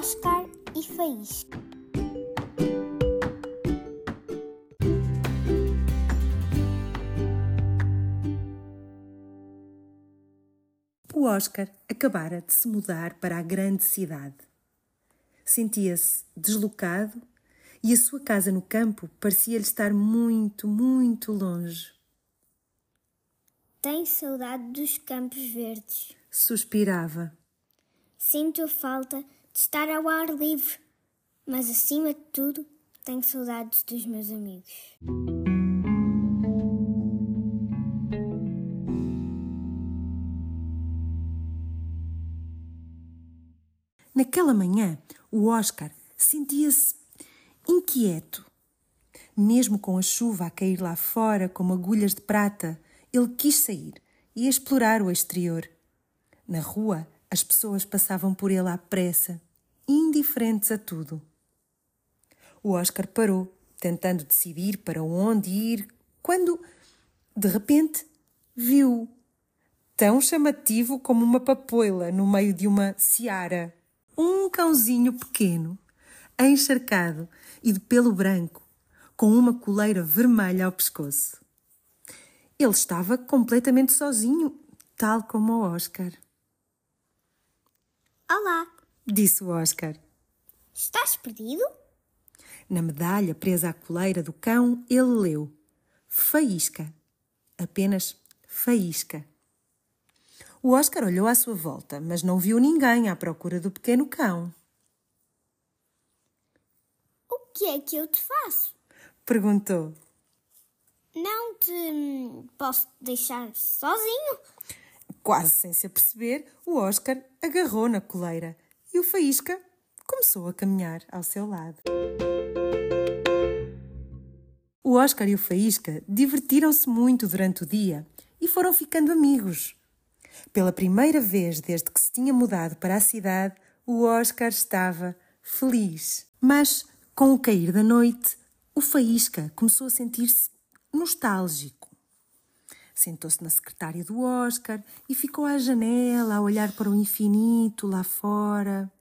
Oscar e Faísca. O Oscar acabara de se mudar para a grande cidade. Sentia-se deslocado e a sua casa no campo parecia-lhe estar muito, muito longe. Tenho saudade dos campos verdes. Suspirava. Sinto falta de estar ao ar livre, mas acima de tudo, tenho saudades dos meus amigos. Naquela manhã, o Oscar sentia-se inquieto. Mesmo com a chuva a cair lá fora como agulhas de prata, ele quis sair e explorar o exterior. Na rua, as pessoas passavam por ele à pressa, indiferentes a tudo. O Oscar parou, tentando decidir para onde ir, quando, de repente, viu tão chamativo como uma papoila no meio de uma seara. Um cãozinho pequeno, encharcado e de pelo branco, com uma coleira vermelha ao pescoço. Ele estava completamente sozinho, tal como o Oscar. Olá, Disse o Oscar. estás perdido? Na medalha presa à coleira do cão, ele leu: Faísca. Apenas faísca. O Oscar olhou à sua volta, mas não viu ninguém à procura do pequeno cão. O que é que eu te faço? Perguntou. Não te hum, posso deixar sozinho? Quase sem se aperceber, o Oscar agarrou na coleira e o Faísca começou a caminhar ao seu lado. O Oscar e o Faísca divertiram-se muito durante o dia e foram ficando amigos. Pela primeira vez desde que se tinha mudado para a cidade, o Oscar estava feliz. Mas, com o cair da noite, o Faísca começou a sentir-se nostálgico. Sentou-se na secretária do Oscar e ficou à janela a olhar para o infinito lá fora.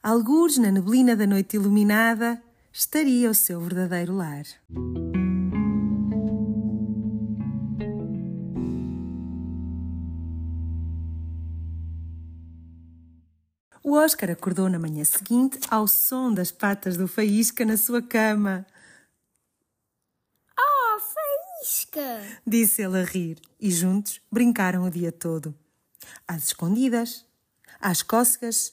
Algures na neblina da noite iluminada estaria o seu verdadeiro lar. O Oscar acordou na manhã seguinte ao som das patas do Faísca na sua cama. Faísca! disse ele a rir, e juntos brincaram o dia todo. Às escondidas, às cócegas,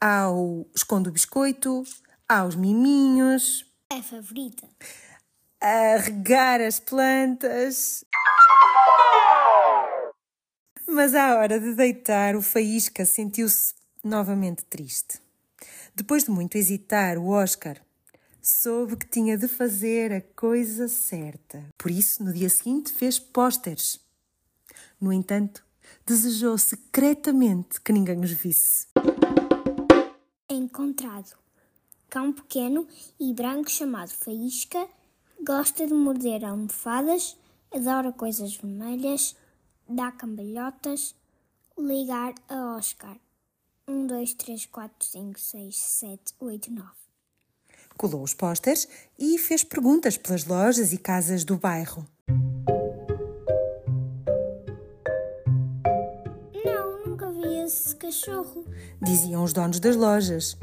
ao escondo biscoito, aos miminhos, É a favorita. a regar as plantas. Mas à hora de deitar, o Faísca sentiu-se novamente triste. Depois de muito hesitar, o Oscar soube que tinha de fazer a coisa certa. Por isso, no dia seguinte, fez pósteres. No entanto, desejou secretamente que ninguém os visse. Encontrado. Cão pequeno e branco chamado Faísca gosta de morder almofadas, adora coisas vermelhas, dá cambalhotas, ligar a Oscar. 1, 2, 3, 4, 5, 6, 7, 8, 9. Colou os pósteres e fez perguntas pelas lojas e casas do bairro. Não, nunca vi esse cachorro. Diziam os donos das lojas.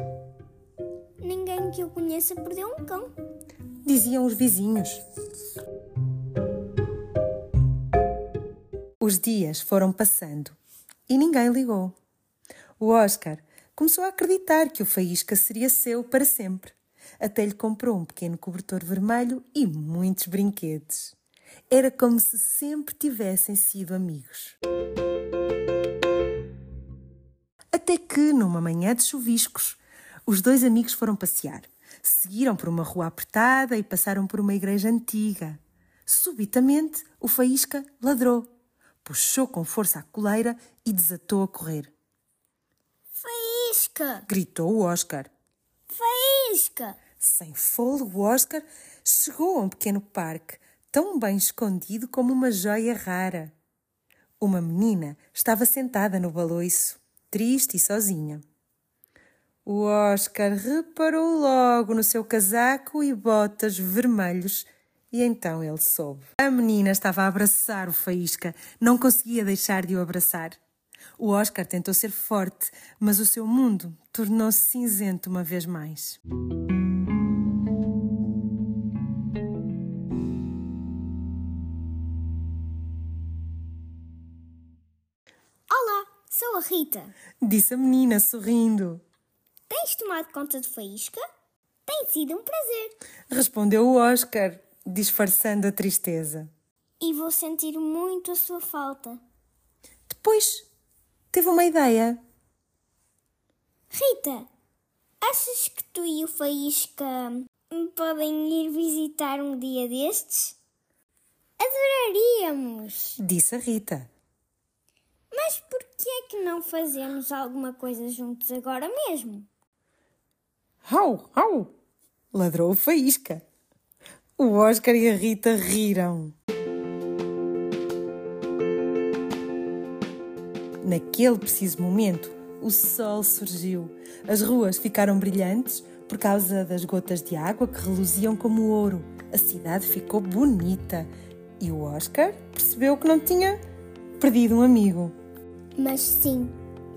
Ninguém que eu conheça perdeu um cão. Diziam os vizinhos. Os dias foram passando e ninguém ligou. O Oscar começou a acreditar que o Faísca seria seu para sempre. Até lhe comprou um pequeno cobertor vermelho e muitos brinquedos. Era como se sempre tivessem sido amigos. Até que, numa manhã de chuviscos, os dois amigos foram passear. Seguiram por uma rua apertada e passaram por uma igreja antiga. Subitamente, o faísca ladrou, puxou com força a coleira e desatou a correr. Faísca! Gritou o Oscar. Faísca! Sem fôlego, o Oscar chegou a um pequeno parque, tão bem escondido como uma joia rara. Uma menina estava sentada no baloiço, triste e sozinha. O Oscar reparou logo no seu casaco e botas vermelhos e então ele soube. A menina estava a abraçar o Faísca, não conseguia deixar de o abraçar. O Oscar tentou ser forte, mas o seu mundo tornou-se cinzento uma vez mais. Olá, sou a Rita. Disse a menina sorrindo. Tens tomado conta de Faísca? Tem sido um prazer. Respondeu o Oscar, disfarçando a tristeza. E vou sentir muito a sua falta. Depois teve uma ideia. Rita, achas que tu e o Faísca me podem ir visitar um dia destes? Adoraríamos! Disse a Rita. Mas por que é que não fazemos alguma coisa juntos agora mesmo? Au, au! Ladrou o Faísca. O Oscar e a Rita riram. Naquele preciso momento, o sol surgiu. As ruas ficaram brilhantes por causa das gotas de água que reluziam como ouro. A cidade ficou bonita e o Oscar percebeu que não tinha perdido um amigo. Mas sim,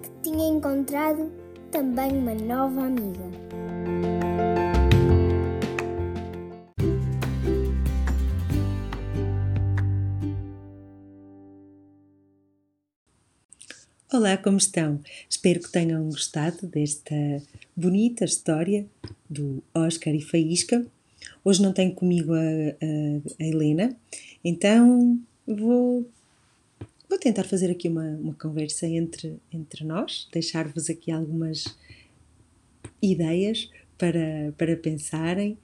que tinha encontrado também uma nova amiga. Olá, como estão? Espero que tenham gostado desta bonita história do Oscar e Faísca. Hoje não tenho comigo a, a, a Helena, então vou, vou tentar fazer aqui uma, uma conversa entre, entre nós, deixar-vos aqui algumas ideias para, para pensarem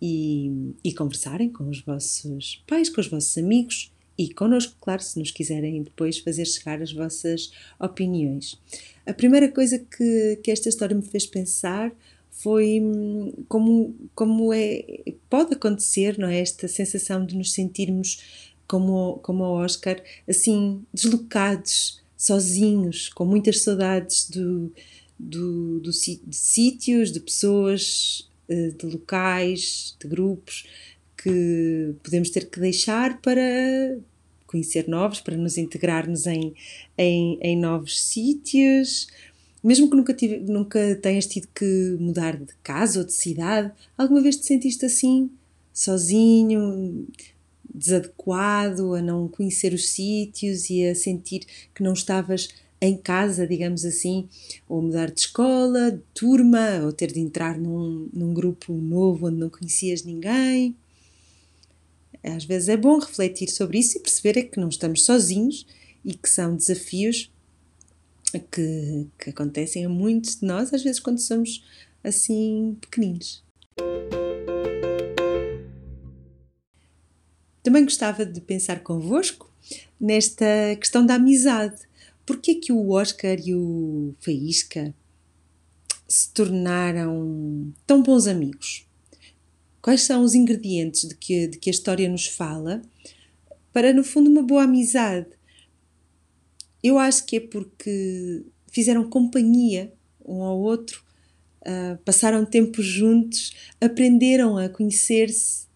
e, e conversarem com os vossos pais, com os vossos amigos e connosco, claro, se nos quiserem depois fazer chegar as vossas opiniões. A primeira coisa que, que esta história me fez pensar foi hum, como, como é, pode acontecer, não é? Esta sensação de nos sentirmos como, como o Oscar, assim, deslocados, sozinhos, com muitas saudades do, do, do, de sítios, de pessoas, eh, de locais, de grupos que podemos ter que deixar para conhecer novos, para nos integrarmos em, em, em novos sítios. Mesmo que nunca, tive, nunca tenhas tido que mudar de casa ou de cidade, alguma vez te sentiste assim, sozinho, desadequado, a não conhecer os sítios e a sentir que não estavas em casa, digamos assim, ou mudar de escola, de turma, ou ter de entrar num, num grupo novo onde não conhecias ninguém. Às vezes é bom refletir sobre isso e perceber é que não estamos sozinhos e que são desafios que, que acontecem a muitos de nós, às vezes quando somos assim pequeninos. Também gostava de pensar convosco nesta questão da amizade. Porquê que o Oscar e o Faísca se tornaram tão bons amigos? Quais são os ingredientes de que, de que a história nos fala para, no fundo, uma boa amizade? Eu acho que é porque fizeram companhia um ao outro, uh, passaram tempo juntos, aprenderam a conhecer-se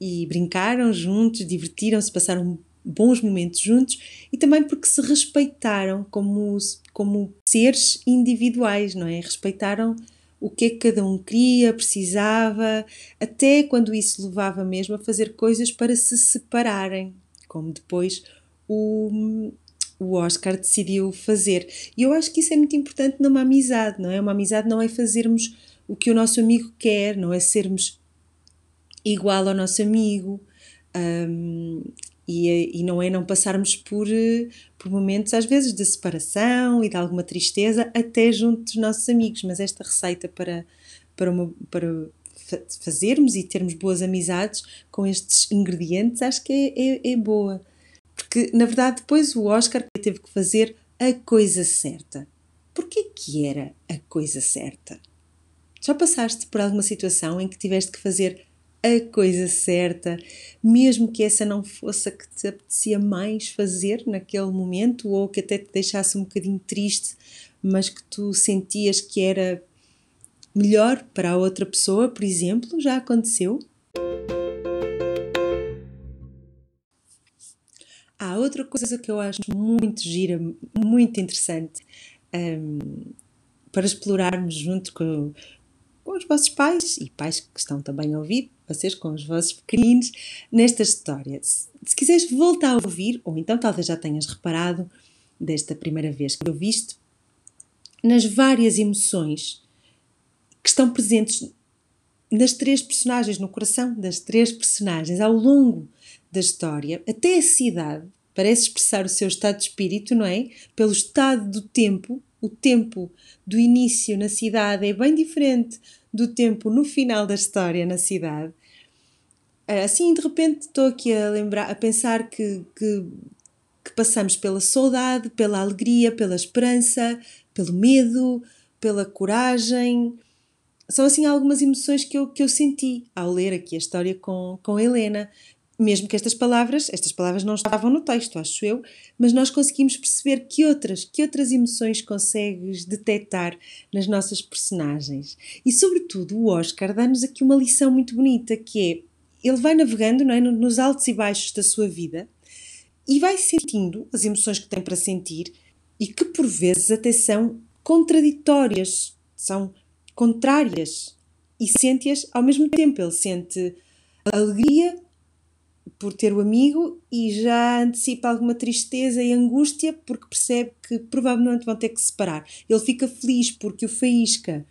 e brincaram juntos, divertiram-se, passaram bons momentos juntos e também porque se respeitaram como, como seres individuais, não é? Respeitaram o que é que cada um queria, precisava, até quando isso levava mesmo a fazer coisas para se separarem, como depois o, o Oscar decidiu fazer. E eu acho que isso é muito importante numa amizade, não é? Uma amizade não é fazermos o que o nosso amigo quer, não é sermos igual ao nosso amigo. Um, e, e não é não passarmos por, por momentos, às vezes, de separação e de alguma tristeza, até junto dos nossos amigos. Mas esta receita para, para, uma, para fazermos e termos boas amizades com estes ingredientes, acho que é, é, é boa. Porque, na verdade, depois o Oscar teve que fazer a coisa certa. Porquê que era a coisa certa? Já passaste por alguma situação em que tiveste que fazer a coisa certa, mesmo que essa não fosse a que te apetecia mais fazer naquele momento ou que até te deixasse um bocadinho triste, mas que tu sentias que era melhor para a outra pessoa, por exemplo, já aconteceu? Há outra coisa que eu acho muito gira, muito interessante um, para explorarmos junto com, com os vossos pais e pais que estão também a ouvir, vocês com os vossos pequeninos, nesta história. Se, se quiseres voltar a ouvir, ou então talvez já tenhas reparado desta primeira vez que eu visto, nas várias emoções que estão presentes nas três personagens, no coração das três personagens, ao longo da história, até a cidade parece expressar o seu estado de espírito, não é? Pelo estado do tempo, o tempo do início na cidade é bem diferente do tempo no final da história na cidade. Ah, assim, de repente, estou aqui a lembrar, a pensar que, que, que passamos pela saudade, pela alegria, pela esperança, pelo medo, pela coragem. São assim algumas emoções que eu, que eu senti ao ler aqui a história com, com Helena. Mesmo que estas palavras, estas palavras não estavam no texto, acho eu, mas nós conseguimos perceber que outras, que outras emoções consegues detectar nas nossas personagens. E sobretudo o Oscar dá-nos aqui uma lição muito bonita que é ele vai navegando não é, nos altos e baixos da sua vida e vai sentindo as emoções que tem para sentir e que por vezes até são contraditórias, são contrárias e sente-as ao mesmo tempo. Ele sente alegria por ter o amigo e já antecipa alguma tristeza e angústia porque percebe que provavelmente vão ter que se separar. Ele fica feliz porque o Faísca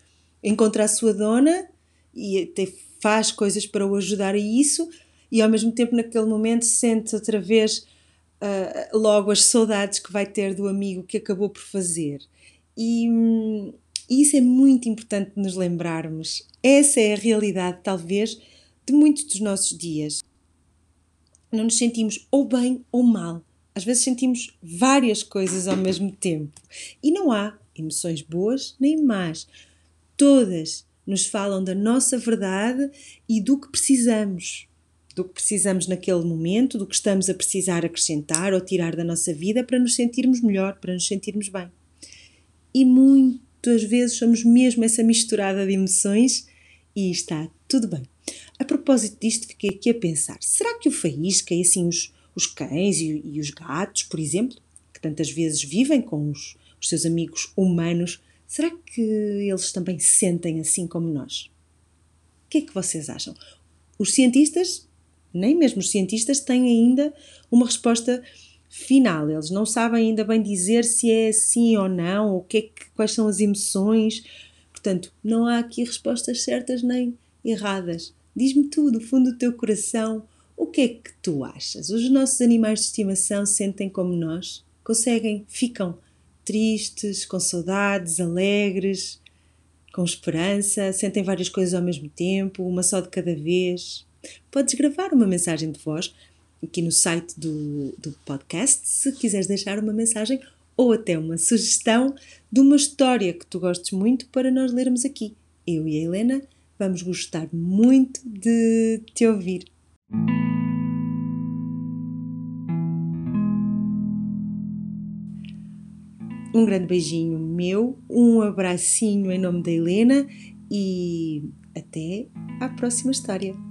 encontra a sua dona e até faz coisas para o ajudar a isso e ao mesmo tempo naquele momento sente outra vez uh, logo as saudades que vai ter do amigo que acabou por fazer. E, isso é muito importante nos lembrarmos. Essa é a realidade, talvez, de muitos dos nossos dias. Não nos sentimos ou bem ou mal. Às vezes sentimos várias coisas ao mesmo tempo. E não há emoções boas nem más. Todas nos falam da nossa verdade e do que precisamos. Do que precisamos naquele momento, do que estamos a precisar acrescentar ou tirar da nossa vida para nos sentirmos melhor, para nos sentirmos bem. E muito às vezes somos mesmo essa misturada de emoções e está tudo bem. A propósito disto, fiquei aqui a pensar: será que o faísca e assim os, os cães e, e, os gatos, por exemplo, que tantas vezes vivem com os, os seus amigos humanos, será que eles também sentem assim como nós? O que é que vocês acham? Os cientistas, nem mesmo os cientistas, têm ainda uma resposta final. Eles não sabem ainda bem dizer se é sim ou não, ou que é que, quais são as emoções. Portanto, não há aqui respostas certas nem erradas. Diz-me tu, do fundo do teu coração, o que é que tu achas? Os nossos animais de estimação sentem como nós? Conseguem? Ficam tristes, com saudades, alegres, com esperança, sentem várias coisas ao mesmo tempo, uma só de cada vez. Podes gravar uma mensagem de voz aqui no site do, do podcast, se quiseres deixar uma mensagem ou até uma sugestão de uma história que tu gostes muito para nós lermos aqui. Eu e a Helena vamos gostar muito de te ouvir. Um grande beijinho meu, um abracinho em nome da Helena e até à próxima história.